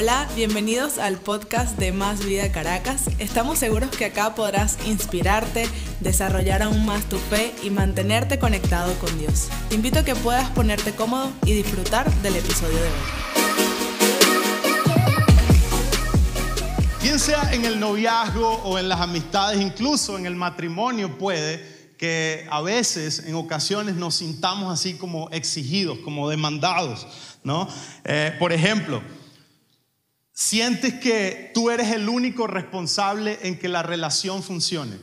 Hola, bienvenidos al podcast de Más Vida Caracas. Estamos seguros que acá podrás inspirarte, desarrollar aún más tu fe y mantenerte conectado con Dios. Te invito a que puedas ponerte cómodo y disfrutar del episodio de hoy. Bien sea en el noviazgo o en las amistades, incluso en el matrimonio puede que a veces, en ocasiones, nos sintamos así como exigidos, como demandados, ¿no? Eh, por ejemplo, sientes que tú eres el único responsable en que la relación funcione.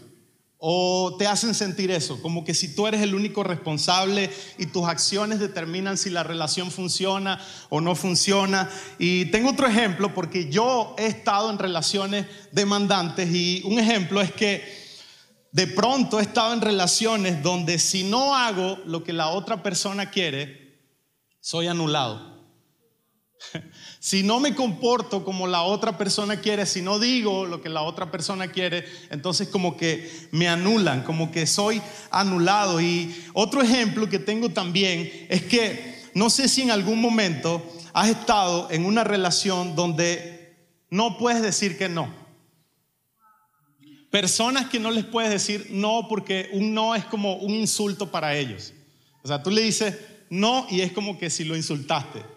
O te hacen sentir eso, como que si tú eres el único responsable y tus acciones determinan si la relación funciona o no funciona. Y tengo otro ejemplo porque yo he estado en relaciones demandantes y un ejemplo es que de pronto he estado en relaciones donde si no hago lo que la otra persona quiere, soy anulado. Si no me comporto como la otra persona quiere, si no digo lo que la otra persona quiere, entonces como que me anulan, como que soy anulado. Y otro ejemplo que tengo también es que no sé si en algún momento has estado en una relación donde no puedes decir que no. Personas que no les puedes decir no porque un no es como un insulto para ellos. O sea, tú le dices no y es como que si lo insultaste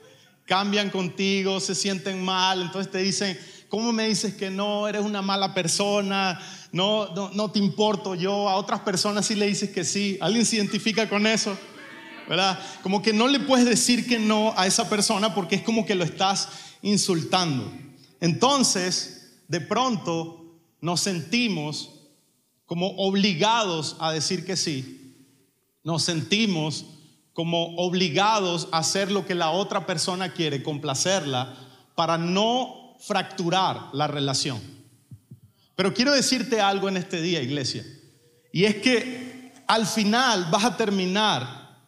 cambian contigo, se sienten mal, entonces te dicen, ¿cómo me dices que no? Eres una mala persona, no, no, no te importo yo. A otras personas sí le dices que sí. ¿Alguien se identifica con eso? ¿Verdad? Como que no le puedes decir que no a esa persona porque es como que lo estás insultando. Entonces, de pronto nos sentimos como obligados a decir que sí. Nos sentimos como obligados a hacer lo que la otra persona quiere, complacerla, para no fracturar la relación. Pero quiero decirte algo en este día, iglesia, y es que al final vas a terminar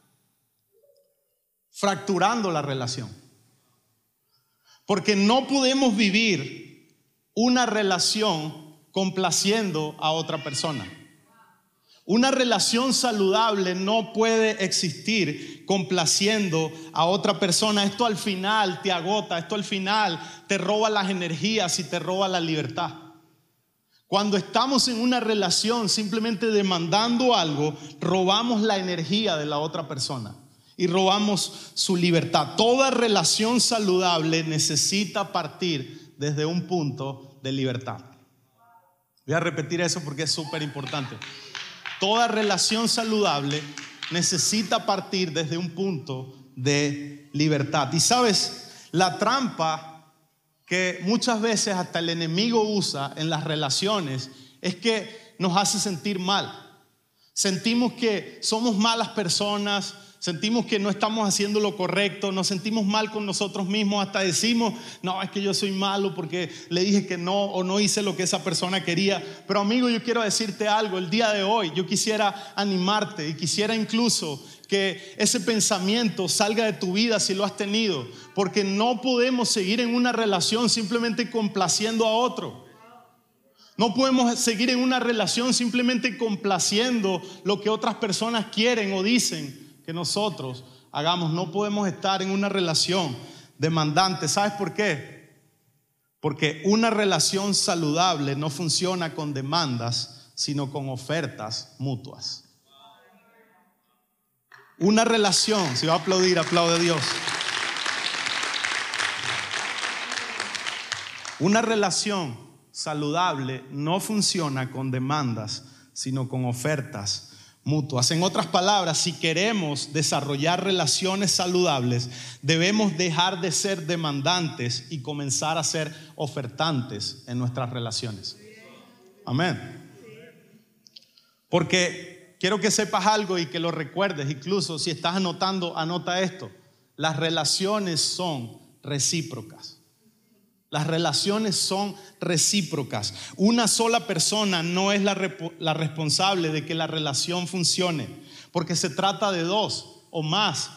fracturando la relación. Porque no podemos vivir una relación complaciendo a otra persona. Una relación saludable no puede existir complaciendo a otra persona. Esto al final te agota, esto al final te roba las energías y te roba la libertad. Cuando estamos en una relación simplemente demandando algo, robamos la energía de la otra persona y robamos su libertad. Toda relación saludable necesita partir desde un punto de libertad. Voy a repetir eso porque es súper importante. Toda relación saludable necesita partir desde un punto de libertad. Y sabes, la trampa que muchas veces hasta el enemigo usa en las relaciones es que nos hace sentir mal. Sentimos que somos malas personas, sentimos que no estamos haciendo lo correcto, nos sentimos mal con nosotros mismos, hasta decimos, no, es que yo soy malo porque le dije que no o no hice lo que esa persona quería. Pero amigo, yo quiero decirte algo, el día de hoy yo quisiera animarte y quisiera incluso que ese pensamiento salga de tu vida si lo has tenido, porque no podemos seguir en una relación simplemente complaciendo a otro. No podemos seguir en una relación simplemente complaciendo lo que otras personas quieren o dicen nosotros hagamos. No podemos estar en una relación demandante. ¿Sabes por qué? Porque una relación saludable no funciona con demandas, sino con ofertas mutuas. Una relación, si va a aplaudir, aplaude Dios. Una relación saludable no funciona con demandas, sino con ofertas mutuas. En otras palabras, si queremos desarrollar relaciones saludables, debemos dejar de ser demandantes y comenzar a ser ofertantes en nuestras relaciones. Amén. Porque quiero que sepas algo y que lo recuerdes, incluso si estás anotando, anota esto. Las relaciones son recíprocas. Las relaciones son recíprocas. Una sola persona no es la, responsable de que la relación funcione, porque se trata de dos o más.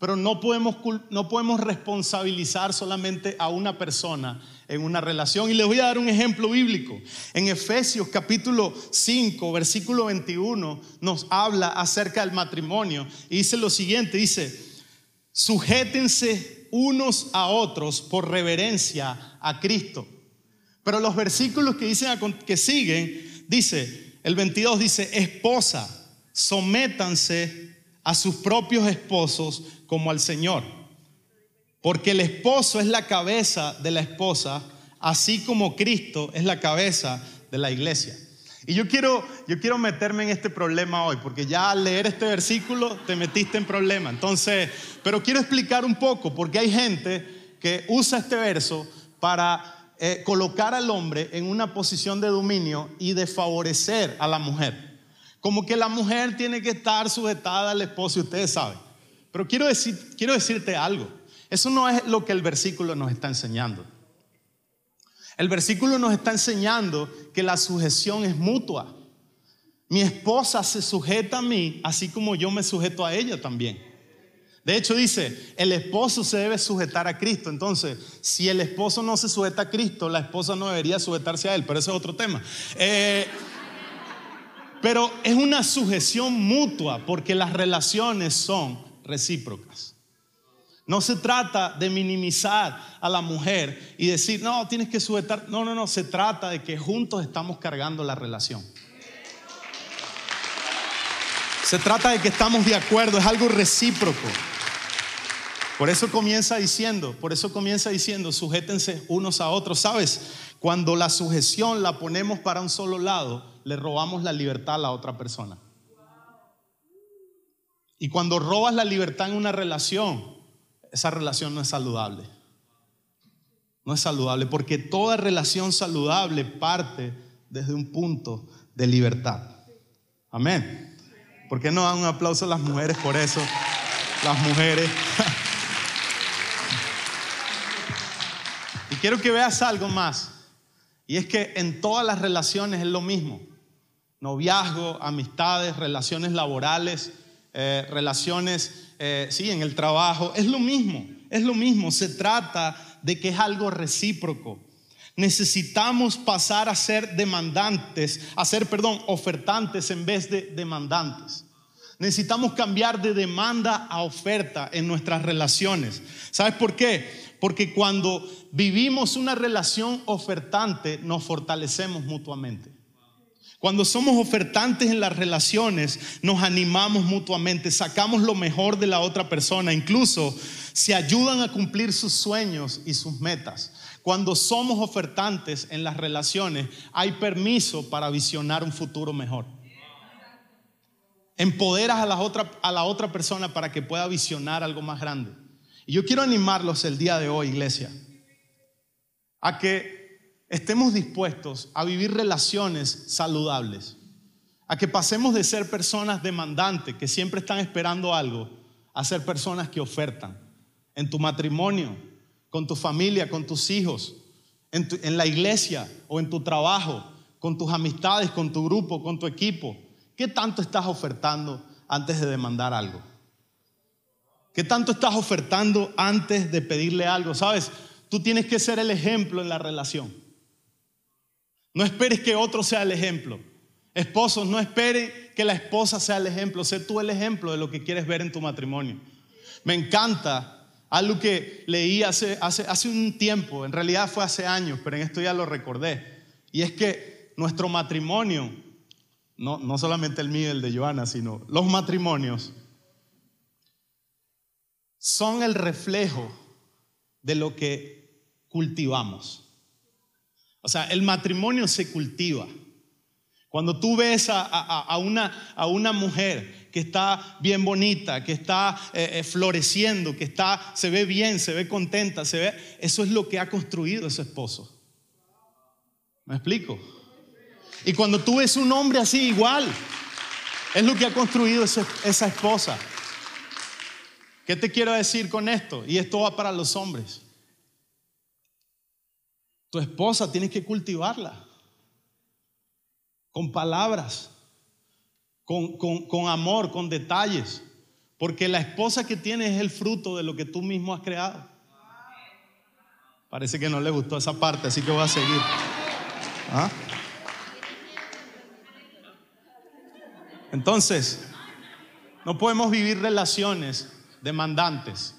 Pero no podemos, no podemos responsabilizar solamente a una persona en una relación. Y les voy a dar un ejemplo bíblico. En Efesios capítulo 5, versículo 21, nos habla acerca del matrimonio. Y dice lo siguiente, dice, sujétense unos a otros por reverencia a Cristo. Pero los versículos que, dicen, que siguen, dice, el 22 dice, esposa, sométanse a sus propios esposos como al Señor. Porque el esposo es la cabeza de la esposa, así como Cristo es la cabeza de la iglesia. Y yo quiero, yo quiero meterme en este problema hoy, porque ya al leer este versículo te metiste en problema. Entonces, pero quiero explicar un poco, porque hay gente que usa este verso para eh, colocar al hombre en una posición de dominio y de favorecer a la mujer. Como que la mujer tiene que estar sujetada al esposo, y ustedes saben. Pero quiero, decir, quiero decirte algo. Eso no es lo que el versículo nos está enseñando. El versículo nos está enseñando que la sujeción es mutua. Mi esposa se sujeta a mí, así como yo me sujeto a ella también. De hecho dice, el esposo se debe sujetar a Cristo. Entonces, si el esposo no se sujeta a Cristo, la esposa no debería sujetarse a él, pero ese es otro tema. Eh, pero es una sujeción mutua porque las relaciones son recíprocas. No se trata de minimizar a la mujer y decir, no, tienes que sujetar. No, no, no, se trata de que juntos estamos cargando la relación. Se trata de que estamos de acuerdo, es algo recíproco. Por eso comienza diciendo, por eso comienza diciendo, sujétense unos a otros. ¿Sabes? Cuando la sujeción la ponemos para un solo lado, le robamos la libertad a la otra persona. Y cuando robas la libertad en una relación, esa relación no es saludable. No es saludable porque toda relación saludable parte desde un punto de libertad. Amén. ¿Por qué no dan un aplauso a las mujeres por eso? Las mujeres. y quiero que veas algo más. Y es que en todas las relaciones es lo mismo. Noviazgo, amistades, relaciones laborales, eh, relaciones, eh, sí, en el trabajo, es lo mismo, es lo mismo, se trata de que es algo recíproco. Necesitamos pasar a ser demandantes, a ser, perdón, ofertantes en vez de demandantes. Necesitamos cambiar de demanda a oferta en nuestras relaciones. ¿Sabes por qué? Porque cuando vivimos una relación ofertante, nos fortalecemos mutuamente. Cuando somos ofertantes en las relaciones, nos animamos mutuamente, sacamos lo mejor de la otra persona, incluso se ayudan a cumplir sus sueños y sus metas. Cuando somos ofertantes en las relaciones, hay permiso para visionar un futuro mejor. Empoderas a la otra, a la otra persona para que pueda visionar algo más grande. Y yo quiero animarlos el día de hoy, iglesia, a que estemos dispuestos a vivir relaciones saludables, a que pasemos de ser personas demandantes, que siempre están esperando algo, a ser personas que ofertan en tu matrimonio, con tu familia, con tus hijos, en, en la iglesia o en tu trabajo, con tus amistades, con tu grupo, con tu equipo. ¿Qué tanto estás ofertando antes de demandar algo? ¿Qué tanto estás ofertando antes de pedirle algo? Sabes, tú tienes que ser el ejemplo en la relación. No esperes que otro sea el ejemplo. Esposos, no esperen que la esposa sea el ejemplo. Sé tú el ejemplo de lo que quieres ver en tu matrimonio. Me encanta algo que leí hace, un tiempo, en realidad fue hace años, pero en esto ya lo recordé. Y es que nuestro matrimonio, no, no solamente el mío y el de Joana, sino los matrimonios, son el reflejo de lo que cultivamos. O sea, el matrimonio se cultiva. Cuando tú ves a, una, a una, mujer que está bien bonita, que está eh, eh, floreciendo, que está, se ve bien, se ve contenta, se ve, eso es lo que ha construido ese esposo. ¿Me explico? Y cuando tú ves un hombre así igual, es lo que ha construido esa esposa. ¿Qué te quiero decir con esto? Y esto va para los hombres. Tu esposa tienes que cultivarla con palabras, con, con, amor, con detalles, porque la esposa que tienes es el fruto de lo que tú mismo has creado. Parece que no le gustó esa parte, así que voy a seguir. ¿Ah? Entonces, no podemos vivir relaciones demandantes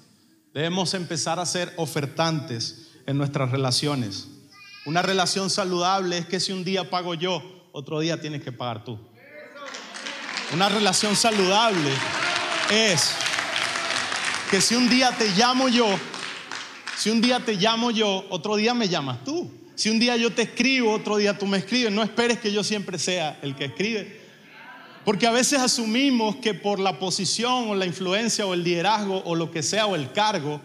Debemos empezar a ser ofertantes en nuestras relaciones. Una relación saludable es que si un día pago yo, otro día tienes que pagar tú. Una relación saludable es que si un día te llamo yo, si un día te llamo yo, otro día me llamas tú. Si un día yo te escribo, otro día tú me escribes. No esperes que yo siempre sea el que escribe. Porque a veces asumimos que por la posición o la influencia o el liderazgo o lo que sea o el cargo,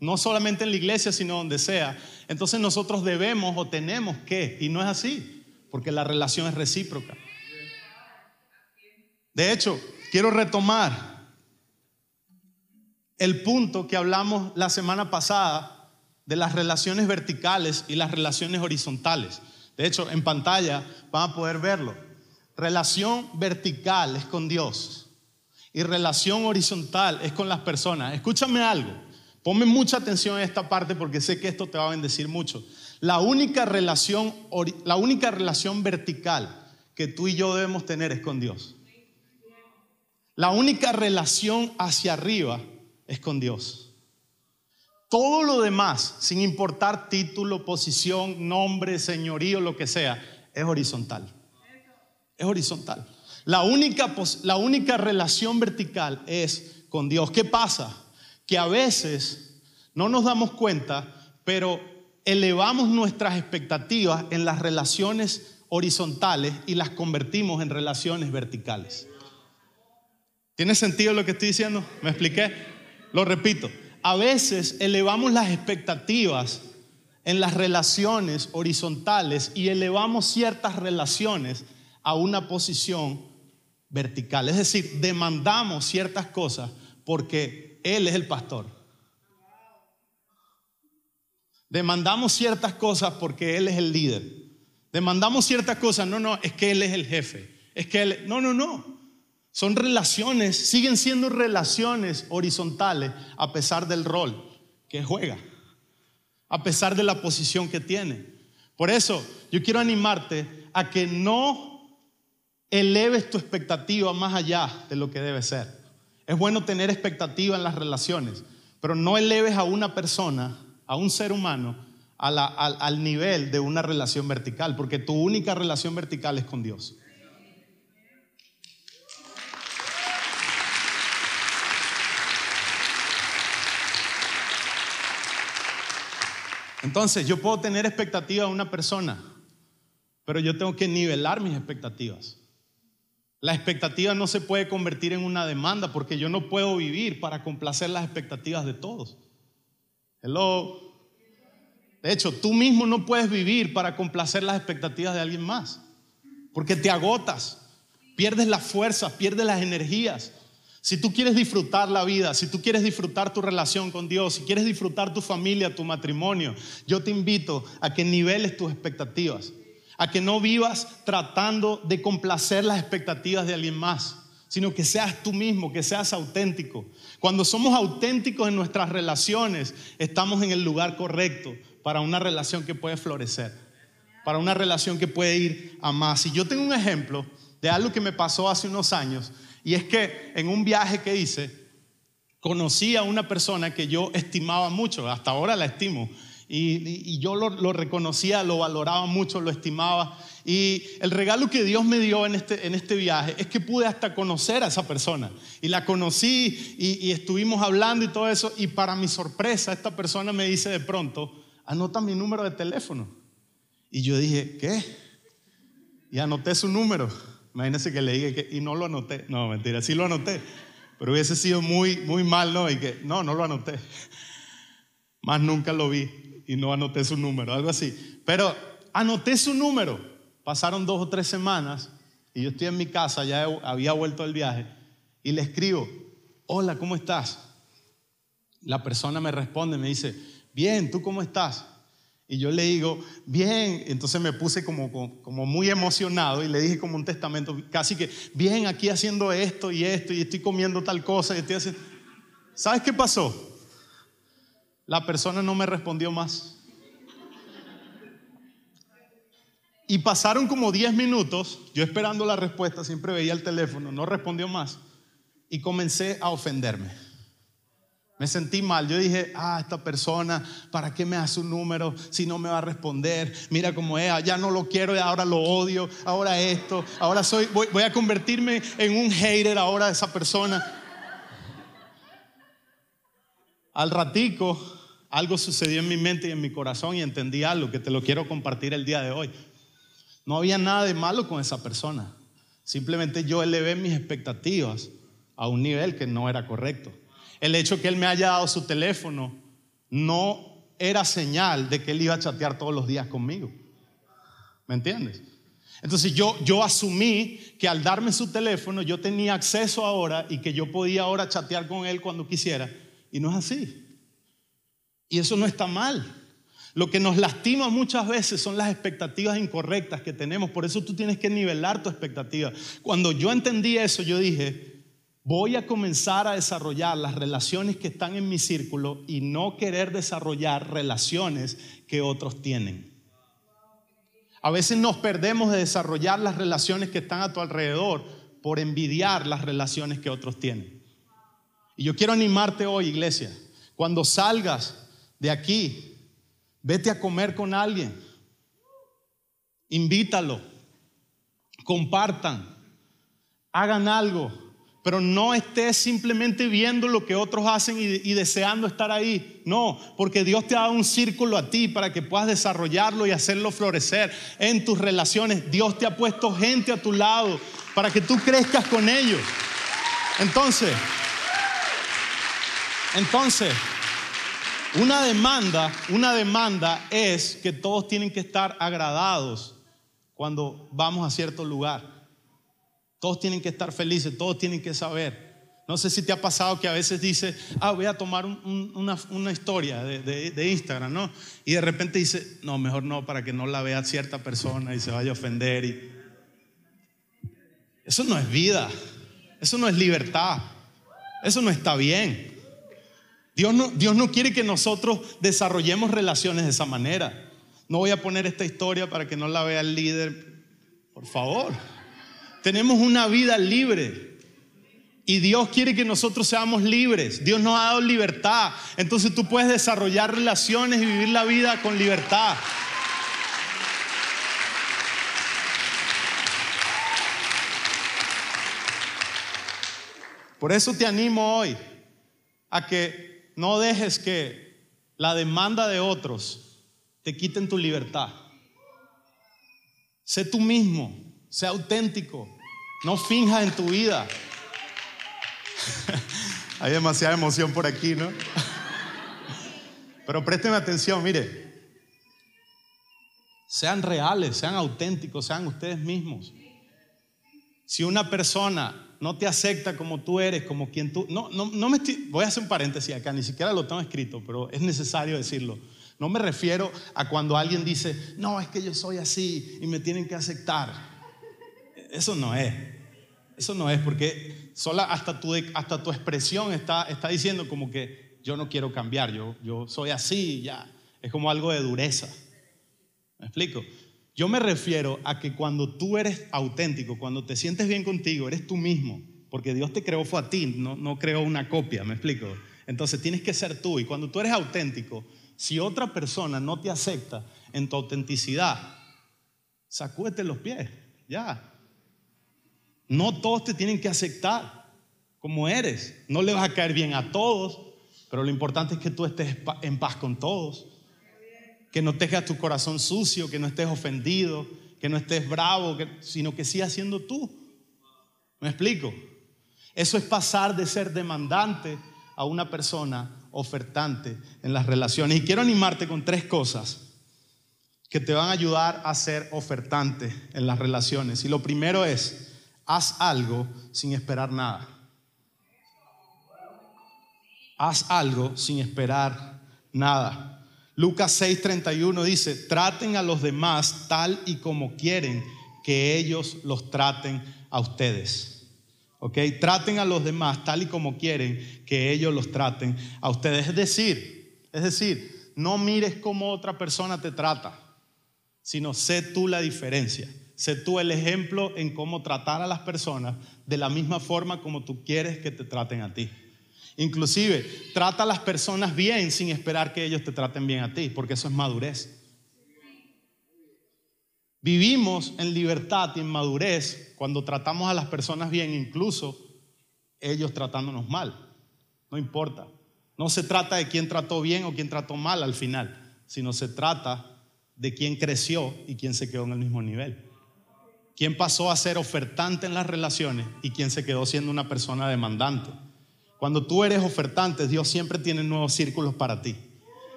no solamente en la iglesia, sino donde sea, entonces nosotros debemos o tenemos que, y no es así, porque la relación es recíproca. De hecho, quiero retomar el punto que hablamos la semana pasada de las relaciones verticales y las relaciones horizontales. De hecho, en pantalla van a poder verlo. Relación vertical es con Dios y relación horizontal es con las personas. Escúchame algo, ponme mucha atención a esta parte porque sé que esto te va a bendecir mucho. La única relación, la única relación vertical que tú y yo debemos tener es con Dios. La única relación hacia arriba es con Dios. Todo lo demás, sin importar título, posición, nombre, señorío, lo que sea, es horizontal es horizontal. La única, la única relación vertical es con Dios. ¿Qué pasa? Que a veces no nos damos cuenta, pero elevamos nuestras expectativas en las relaciones horizontales y las convertimos en relaciones verticales. ¿Tiene sentido lo que estoy diciendo? ¿Me expliqué? Lo repito. A veces elevamos las expectativas en las relaciones horizontales y elevamos ciertas relaciones a una posición vertical. Es decir, demandamos ciertas cosas porque Él es el pastor. Demandamos ciertas cosas porque Él es el líder. Demandamos ciertas cosas, no, no, es que Él es el jefe. Es que Él, no, no, no. Son relaciones, siguen siendo relaciones horizontales a pesar del rol que juega, a pesar de la posición que tiene. Por eso yo quiero animarte a que no eleves tu expectativa más allá de lo que debe ser. Es bueno tener expectativa en las relaciones, pero no eleves a una persona, a un ser humano, al, al nivel de una relación vertical, porque tu única relación vertical es con Dios. Entonces, yo puedo tener expectativa de una persona, pero yo tengo que nivelar mis expectativas. La expectativa no se puede convertir en una demanda porque yo no puedo vivir para complacer las expectativas de todos. Hello. De hecho, tú mismo no puedes vivir para complacer las expectativas de alguien más. Porque te agotas, pierdes las fuerzas, pierdes las energías. Si tú quieres disfrutar la vida, si tú quieres disfrutar tu relación con Dios, si quieres disfrutar tu familia, tu matrimonio, yo te invito a que niveles tus expectativas a que no vivas tratando de complacer las expectativas de alguien más, sino que seas tú mismo, que seas auténtico. Cuando somos auténticos en nuestras relaciones, estamos en el lugar correcto para una relación que puede florecer, para una relación que puede ir a más. Y yo tengo un ejemplo de algo que me pasó hace unos años, y es que en un viaje que hice, conocí a una persona que yo estimaba mucho, hasta ahora la estimo, y, yo lo, reconocía, lo valoraba mucho, lo estimaba. Y el regalo que Dios me dio en este, en este viaje es que pude hasta conocer a esa persona. Y la conocí y, estuvimos hablando y todo eso. Y para mi sorpresa, esta persona me dice de pronto, anota mi número de teléfono. Y yo dije, ¿qué? Y anoté su número. Imagínense que le dije que, y no lo anoté. No, mentira, sí lo anoté. Pero hubiese sido muy, muy mal, ¿no? Y que, no, no lo anoté. Más nunca lo vi y no anoté su número, algo así. Pero anoté su número. Pasaron dos o tres semanas y yo estoy en mi casa, ya había vuelto del viaje, y le escribo, hola, ¿cómo estás? La persona me responde, me dice, bien, ¿tú cómo estás? Y yo le digo, bien, entonces me puse como, muy emocionado y le dije como un testamento, casi que, bien, aquí haciendo esto y esto, y estoy comiendo tal cosa, y estoy haciendo... ¿Sabes qué pasó? La persona no me respondió más. Y pasaron como 10 minutos, yo esperando la respuesta, siempre veía el teléfono, no respondió más. Y comencé a ofenderme. Me sentí mal. Yo dije, ah, esta persona, ¿para qué me hace un número si no me va a responder? Mira cómo es, ya no lo quiero ahora lo odio, ahora esto, ahora soy, voy, voy a convertirme en un hater ahora de esa persona. Al ratico, algo sucedió en mi mente y en mi corazón y entendí algo que te lo quiero compartir el día de hoy. No había nada de malo con esa persona. Simplemente yo elevé mis expectativas a un nivel que no era correcto. El hecho que él me haya dado su teléfono no era señal de que él iba a chatear todos los días conmigo. ¿Me entiendes? Entonces yo, yo asumí que al darme su teléfono yo tenía acceso ahora y que yo podía ahora chatear con él cuando quisiera. Y no es así. Y eso no está mal. Lo que nos lastima muchas veces son las expectativas incorrectas que tenemos. Por eso tú tienes que nivelar tu expectativa. Cuando yo entendí eso, yo dije, voy a comenzar a desarrollar las relaciones que están en mi círculo y no querer desarrollar relaciones que otros tienen. A veces nos perdemos de desarrollar las relaciones que están a tu alrededor por envidiar las relaciones que otros tienen. Y yo quiero animarte hoy, iglesia, cuando salgas de aquí, vete a comer con alguien, invítalo, compartan, hagan algo pero no estés simplemente viendo lo que otros hacen y, deseando estar ahí. No, porque Dios te ha dado un círculo a ti para que puedas desarrollarlo y hacerlo florecer en tus relaciones. Dios te ha puesto gente a tu lado para que tú crezcas con ellos. Entonces, entonces, una demanda, una demanda es que todos tienen que estar agradados cuando vamos a cierto lugar. Todos tienen que estar felices, todos tienen que saber. No sé si te ha pasado que a veces dice, ah, voy a tomar una, historia de, Instagram, ¿no? Y de repente dice, no, mejor no, para que no la vea cierta persona y se vaya a ofender. Eso no es vida, eso no es libertad, eso no está bien. Dios no, Dios no quiere que nosotros desarrollemos relaciones de esa manera. No voy a poner esta historia para que no la vea el líder, por favor. Tenemos una vida libre. Y Dios quiere que nosotros seamos libres. Dios nos ha dado libertad. Entonces tú puedes desarrollar relaciones y vivir la vida con libertad. Por eso te animo hoy a que no dejes que la demanda de otros te quiten tu libertad. Sé tú mismo, sé auténtico, no finjas en tu vida. Hay demasiada emoción por aquí, ¿no? Pero présteme atención, mire. Sean reales, sean auténticos, sean ustedes mismos. Si una persona no te acepta como tú eres, como quien tú... No, no, no me voy a hacer un paréntesis acá, ni siquiera lo tengo escrito, pero es necesario decirlo. No me refiero a cuando alguien dice, no, es que yo soy así y me tienen que aceptar. Eso no es. Eso no es porque sola hasta tu, hasta tu expresión está, está diciendo como que yo no quiero cambiar, yo, yo soy así, ya. Es como algo de dureza. ¿Me explico? Yo me refiero a que cuando tú eres auténtico, cuando te sientes bien contigo, eres tú mismo, porque Dios te creó fue a ti, no, no creó una copia, ¿me explico? Entonces tienes que ser tú y cuando tú eres auténtico, si otra persona no te acepta en tu autenticidad, sacúdete los pies, ya. No todos te tienen que aceptar como eres. No le vas a caer bien a todos, pero lo importante es que tú estés en paz con todos. Que no tengas tu corazón sucio, que no estés ofendido, que no estés bravo, sino que sigas siendo tú. ¿Me explico? Eso es pasar de ser demandante a una persona ofertante en las relaciones. Y quiero animarte con tres cosas que te van a ayudar a ser ofertante en las relaciones. Y lo primero es, haz algo sin esperar nada. Haz algo sin esperar nada. Lucas 6:31 dice, traten a los demás tal y como quieren que ellos los traten a ustedes. ¿Ok? Traten a los demás tal y como quieren que ellos los traten a ustedes. Es decir, es decir, no mires cómo otra persona te trata, sino sé tú la diferencia. Sé tú el ejemplo en cómo tratar a las personas de la misma forma como tú quieres que te traten a ti. Inclusive, trata a las personas bien sin esperar que ellos te traten bien a ti, porque eso es madurez. Vivimos en libertad y en madurez cuando tratamos a las personas bien, incluso ellos tratándonos mal. No importa. No se trata de quién trató bien o quién trató mal al final, sino se trata de quién creció y quién se quedó en el mismo nivel. Quién pasó a ser ofertante en las relaciones y quién se quedó siendo una persona demandante. Cuando tú eres ofertante, Dios siempre tiene nuevos círculos para ti.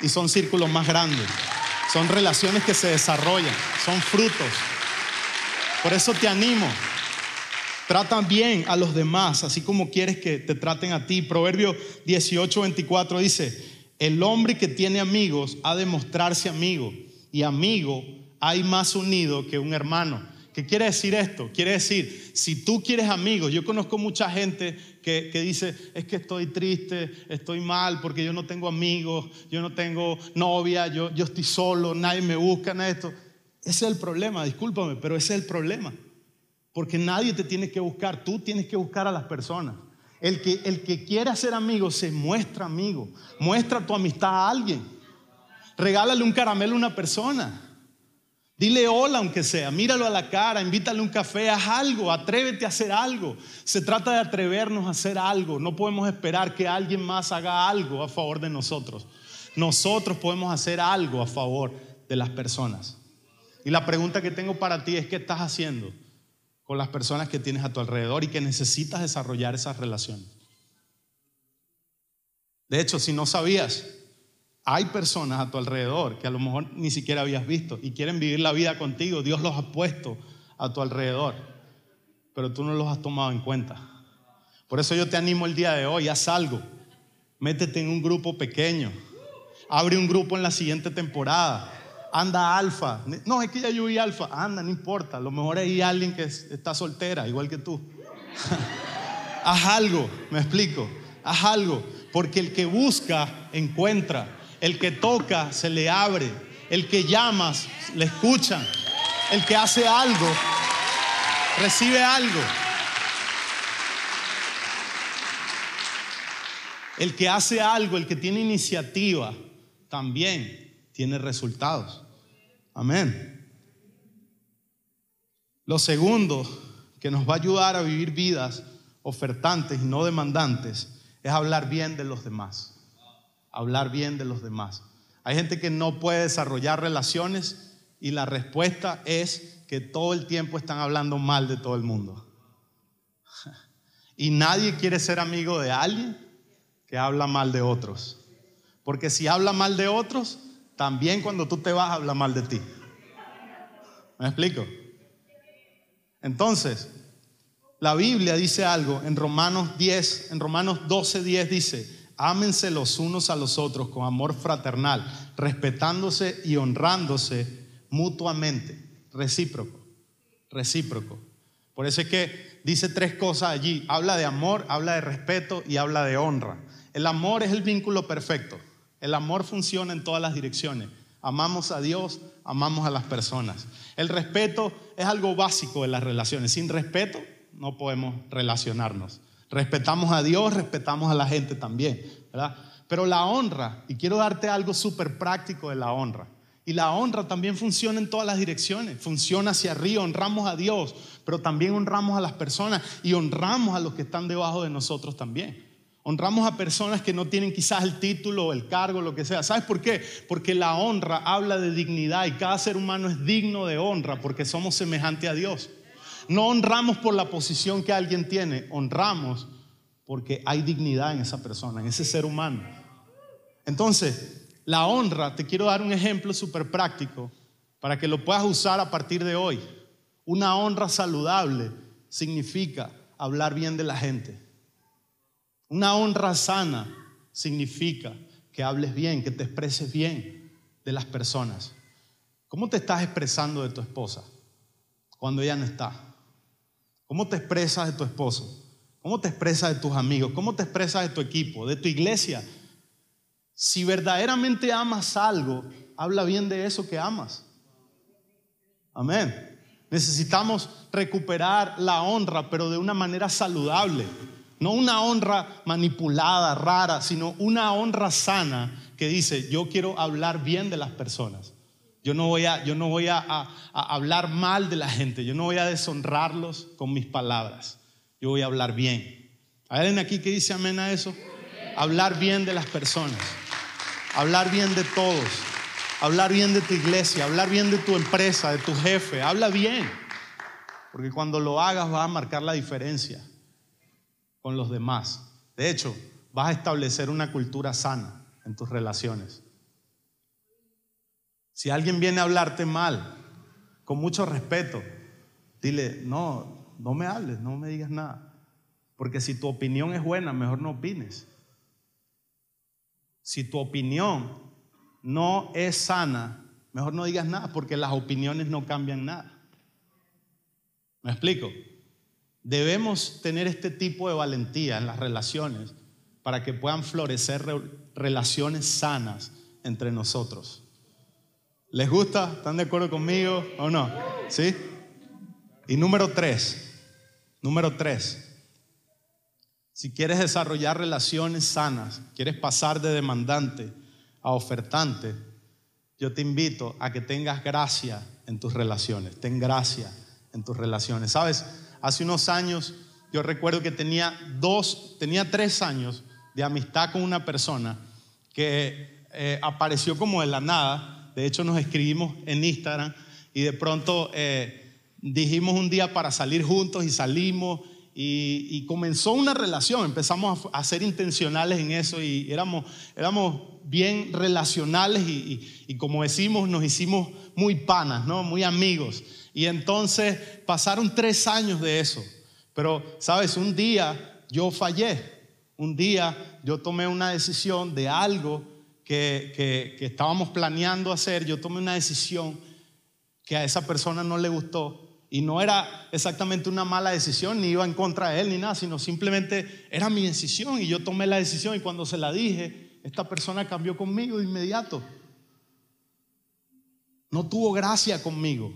Y son círculos más grandes. Son relaciones que se desarrollan, son frutos. Por eso te animo. Trata bien a los demás, así como quieres que te traten a ti. Proverbio 18, 24 dice, el hombre que tiene amigos ha de mostrarse amigo y amigo hay más unido que un hermano. ¿Qué quiere decir esto? Quiere decir, si tú quieres amigos, yo conozco mucha gente que, dice, es que estoy triste, estoy mal porque yo no tengo amigos, yo no tengo novia, yo, yo estoy solo, nadie me busca, nada de esto. Ese es el problema, discúlpame, pero ese es el problema. Porque nadie te tiene que buscar, tú tienes que buscar a las personas. El que, el que quiera ser amigo se muestra amigo, muestra tu amistad a alguien. Regálale un caramelo a una persona. Dile hola aunque sea, míralo a la cara, invítale un café, haz algo, atrévete a hacer algo. Se trata de atrevernos a hacer algo. No podemos esperar que alguien más haga algo a favor de nosotros. Nosotros podemos hacer algo a favor de las personas. Y la pregunta que tengo para ti es, ¿qué estás haciendo con las personas que tienes a tu alrededor y que necesitas desarrollar esas relaciones? De hecho, si no sabías, hay personas a tu alrededor que a lo mejor ni siquiera habías visto y quieren vivir la vida contigo. Dios los ha puesto a tu alrededor, pero tú no los has tomado en cuenta. Por eso yo te animo el día de hoy, haz algo. Métete en un grupo pequeño. Abre un grupo en la siguiente temporada. Anda alfa. No, es que ya yo vi alfa. Anda, no importa. Lo mejor hay alguien que está soltera, igual que tú. haz algo, me explico. Haz algo. Porque el que busca, encuentra. El que toca se le abre. El que llamas le escuchan. El que hace algo recibe algo. El que hace algo, el que tiene iniciativa, también tiene resultados. Amén. Lo segundo que nos va a ayudar a vivir vidas ofertantes y no demandantes es hablar bien de los demás hablar bien de los demás. Hay gente que no puede desarrollar relaciones y la respuesta es que todo el tiempo están hablando mal de todo el mundo. Y nadie quiere ser amigo de alguien que habla mal de otros. Porque si habla mal de otros, también cuando tú te vas habla mal de ti. ¿Me explico? Entonces, la Biblia dice algo en Romanos 10, en Romanos 12, 10 dice, ámense los unos a los otros con amor fraternal, respetándose y honrándose mutuamente, recíproco, recíproco. Por eso es que dice tres cosas allí, habla de amor, habla de respeto y habla de honra. El amor es el vínculo perfecto, el amor funciona en todas las direcciones. Amamos a Dios, amamos a las personas. El respeto es algo básico de las relaciones. Sin respeto no podemos relacionarnos. Respetamos a Dios, respetamos a la gente también, ¿verdad? Pero la honra, y quiero darte algo súper práctico de la honra. Y la honra también funciona en todas las direcciones. Funciona hacia arriba, honramos a Dios, pero también honramos a las personas y honramos a los que están debajo de nosotros también. Honramos a personas que no tienen quizás el título, el cargo, lo que sea. ¿Sabes por qué? Porque la honra habla de dignidad y cada ser humano es digno de honra porque somos semejantes a Dios. No honramos por la posición que alguien tiene, honramos porque hay dignidad en esa persona, en ese ser humano. Entonces, la honra, te quiero dar un ejemplo súper práctico para que lo puedas usar a partir de hoy. Una honra saludable significa hablar bien de la gente. Una honra sana significa que hables bien, que te expreses bien de las personas. ¿Cómo te estás expresando de tu esposa cuando ella no está? ¿Cómo te expresas de tu esposo? ¿Cómo te expresas de tus amigos? ¿Cómo te expresas de tu equipo, de tu iglesia? Si verdaderamente amas algo, habla bien de eso que amas. Amén. Necesitamos recuperar la honra, pero de una manera saludable. No una honra manipulada, rara, sino una honra sana que dice, yo quiero hablar bien de las personas. Yo no voy, a, yo no voy a, hablar mal de la gente, yo no voy a deshonrarlos con mis palabras, yo voy a hablar bien. ¿Hay alguien aquí que dice amén a eso? Hablar bien de las personas, hablar bien de todos, hablar bien de tu iglesia, hablar bien de tu empresa, de tu jefe, habla bien, porque cuando lo hagas vas a marcar la diferencia con los demás. De hecho, vas a establecer una cultura sana en tus relaciones. Si alguien viene a hablarte mal, con mucho respeto, dile, no, no me hables, no me digas nada. Porque si tu opinión es buena, mejor no opines. Si tu opinión no es sana, mejor no digas nada, porque las opiniones no cambian nada. ¿Me explico? Debemos tener este tipo de valentía en las relaciones para que puedan florecer relaciones sanas entre nosotros. ¿Les gusta? ¿Están de acuerdo conmigo o no? ¿Sí? Y número tres, número tres, si quieres desarrollar relaciones sanas, quieres pasar de demandante a ofertante, yo te invito a que tengas gracia en tus relaciones, ten gracia en tus relaciones. Sabes, hace unos años yo recuerdo que tenía dos, tenía tres años de amistad con una persona que eh, apareció como de la nada. De hecho, nos escribimos en Instagram y de pronto eh, dijimos un día para salir juntos y salimos y, comenzó una relación. Empezamos a, ser intencionales en eso y éramos, éramos bien relacionales y, y, como decimos, nos hicimos muy panas, ¿no? muy amigos. Y entonces pasaron tres años de eso. Pero, ¿sabes? Un día yo fallé un día yo tomé una decisión de algo que, estábamos planeando hacer, yo tomé una decisión que a esa persona no le gustó y no era exactamente una mala decisión, ni iba en contra de él, ni nada, sino simplemente era mi decisión y yo tomé la decisión y cuando se la dije, esta persona cambió conmigo de inmediato. No tuvo gracia conmigo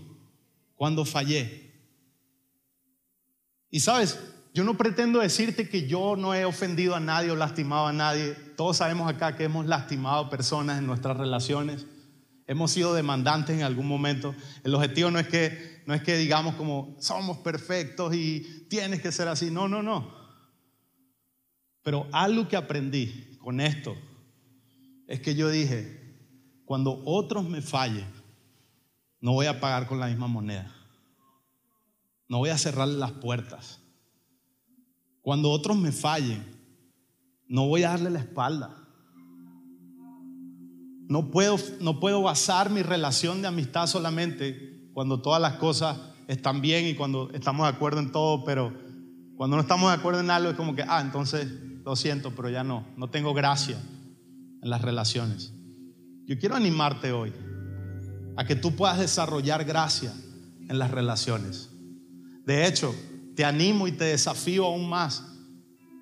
cuando fallé. Y sabes, yo no pretendo decirte que yo no he ofendido a nadie o lastimado a nadie. Todos sabemos acá que hemos lastimado personas en nuestras relaciones. Hemos sido demandantes en algún momento. El objetivo no es que, no es que digamos como somos perfectos y tienes que ser así. No, no, no. Pero algo que aprendí con esto es que yo dije, cuando otros me fallen, no voy a pagar con la misma moneda. No voy a cerrarle las puertas. Cuando otros me fallen, no voy a darle la espalda. No puedo, no puedo basar mi relación de amistad solamente cuando todas las cosas están bien y cuando estamos de acuerdo en todo, pero cuando no estamos de acuerdo en algo es como que, ah, entonces lo siento, pero ya no, no tengo gracia en las relaciones. Yo quiero animarte hoy a que tú puedas desarrollar gracia en las relaciones. De hecho, te animo y te desafío aún más.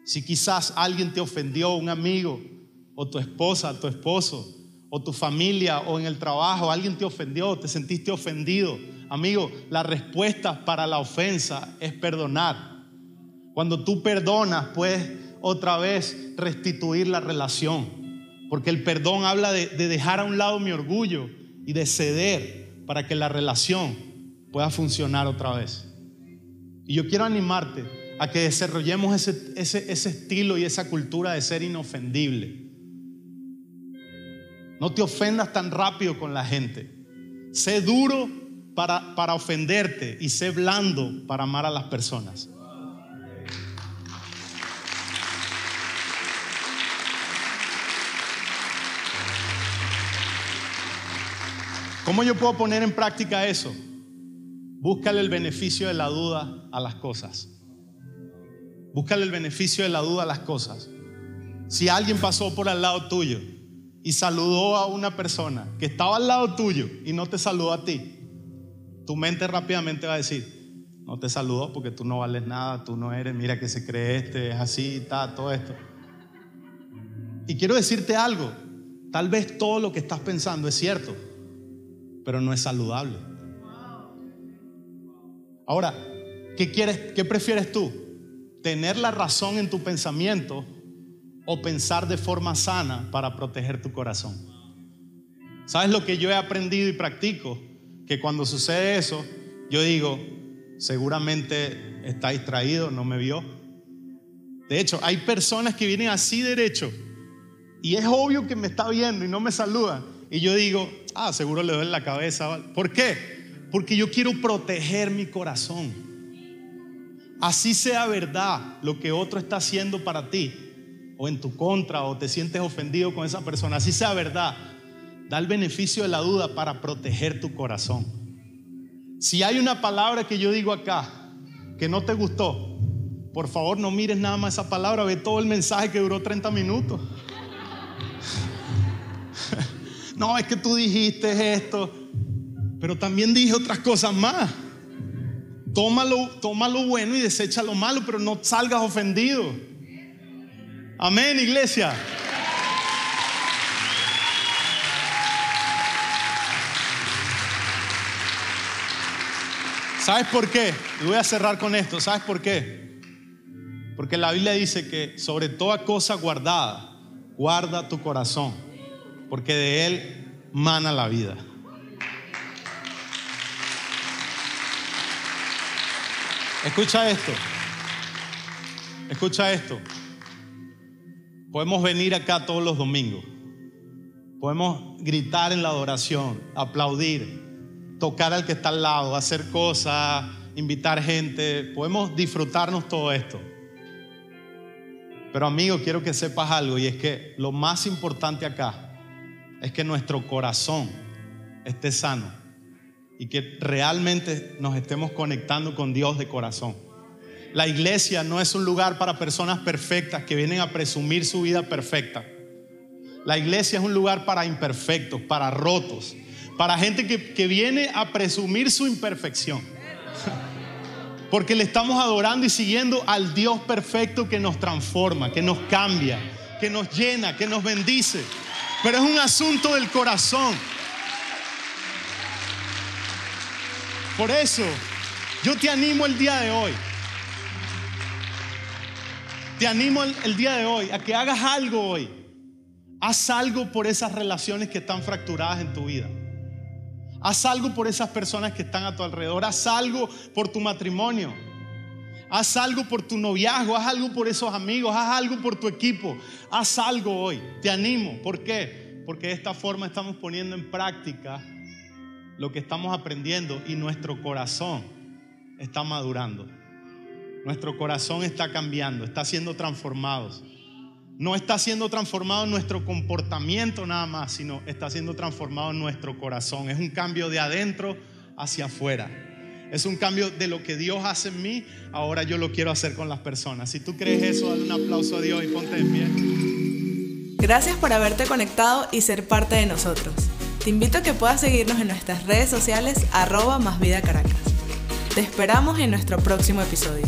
Si quizás alguien te ofendió, un amigo, o tu esposa, tu esposo, o tu familia, o en el trabajo, alguien te ofendió, te sentiste ofendido. Amigo, la respuesta para la ofensa es perdonar. Cuando tú perdonas, puedes otra vez restituir la relación. Porque el perdón habla de, de dejar a un lado mi orgullo y de ceder para que la relación pueda funcionar otra vez. Y yo quiero animarte a que desarrollemos ese, ese, ese estilo y esa cultura de ser inofendible. No te ofendas tan rápido con la gente. Sé duro para, para ofenderte y sé blando para amar a las personas. ¿Cómo yo puedo poner en práctica eso? Búscale el beneficio de la duda a las cosas. Búscale el beneficio de la duda a las cosas. Si alguien pasó por al lado tuyo y saludó a una persona que estaba al lado tuyo y no te saludó a ti, tu mente rápidamente va a decir, no te saludó porque tú no vales nada, tú no eres, mira que se cree este, es así, está, todo esto. Y quiero decirte algo, tal vez todo lo que estás pensando es cierto, pero no es saludable. Ahora, ¿qué quieres, qué prefieres tú? tener la razón en tu pensamiento o pensar de forma sana para proteger tu corazón. ¿Sabes lo que yo he aprendido y practico? Que cuando sucede eso, yo digo, seguramente está distraído, no me vio. De hecho, hay personas que vienen así derecho y es obvio que me está viendo y no me saluda. Y yo digo, ah, seguro le doy la cabeza. ¿Por qué? Porque yo quiero proteger mi corazón. Así sea verdad lo que otro está haciendo para ti, o en tu contra, o te sientes ofendido con esa persona, así sea verdad, da el beneficio de la duda para proteger tu corazón. Si hay una palabra que yo digo acá que no te gustó, por favor no mires nada más esa palabra, ve todo el mensaje que duró 30 minutos. no, es que tú dijiste esto, pero también dije otras cosas más. Tómalo, tómalo bueno y desecha lo malo, pero no salgas ofendido. Amén, iglesia. ¿Sabes por qué? Y voy a cerrar con esto. ¿Sabes por qué? Porque la Biblia dice que sobre toda cosa guardada, guarda tu corazón, porque de él mana la vida. Escucha esto. Escucha esto. Podemos venir acá todos los domingos. Podemos gritar en la adoración, aplaudir, tocar al que está al lado, hacer cosas, invitar gente. Podemos disfrutarnos todo esto. Pero amigo, quiero que sepas algo y es que lo más importante acá es que nuestro corazón esté sano y que realmente nos estemos conectando con Dios de corazón. La iglesia no es un lugar para personas perfectas que vienen a presumir su vida perfecta. La iglesia es un lugar para imperfectos, para rotos, para gente que, que viene a presumir su imperfección. Porque le estamos adorando y siguiendo al Dios perfecto que nos transforma, que nos cambia, que nos llena, que nos bendice. Pero es un asunto del corazón. Por eso, yo te animo el día de hoy. Te animo el, día de hoy a que hagas algo hoy. Haz algo por esas relaciones que están fracturadas en tu vida. Haz algo por esas personas que están a tu alrededor. Haz algo por tu matrimonio. Haz algo por tu noviazgo. Haz algo por esos amigos. Haz algo por tu equipo. Haz algo hoy. Te animo. ¿Por qué? Porque de esta forma estamos poniendo en práctica lo que estamos aprendiendo y nuestro corazón está madurando. Nuestro corazón está cambiando, está siendo transformado. No está siendo transformado en nuestro comportamiento nada más, sino está siendo transformado en nuestro corazón. Es un cambio de adentro hacia afuera. Es un cambio de lo que Dios hace en mí, ahora yo lo quiero hacer con las personas. Si tú crees eso, dale un aplauso a Dios y ponte de pie. Gracias por haberte conectado y ser parte de nosotros. Te invito a que puedas seguirnos en nuestras redes sociales arroba más vida Caracas. Te esperamos en nuestro próximo episodio.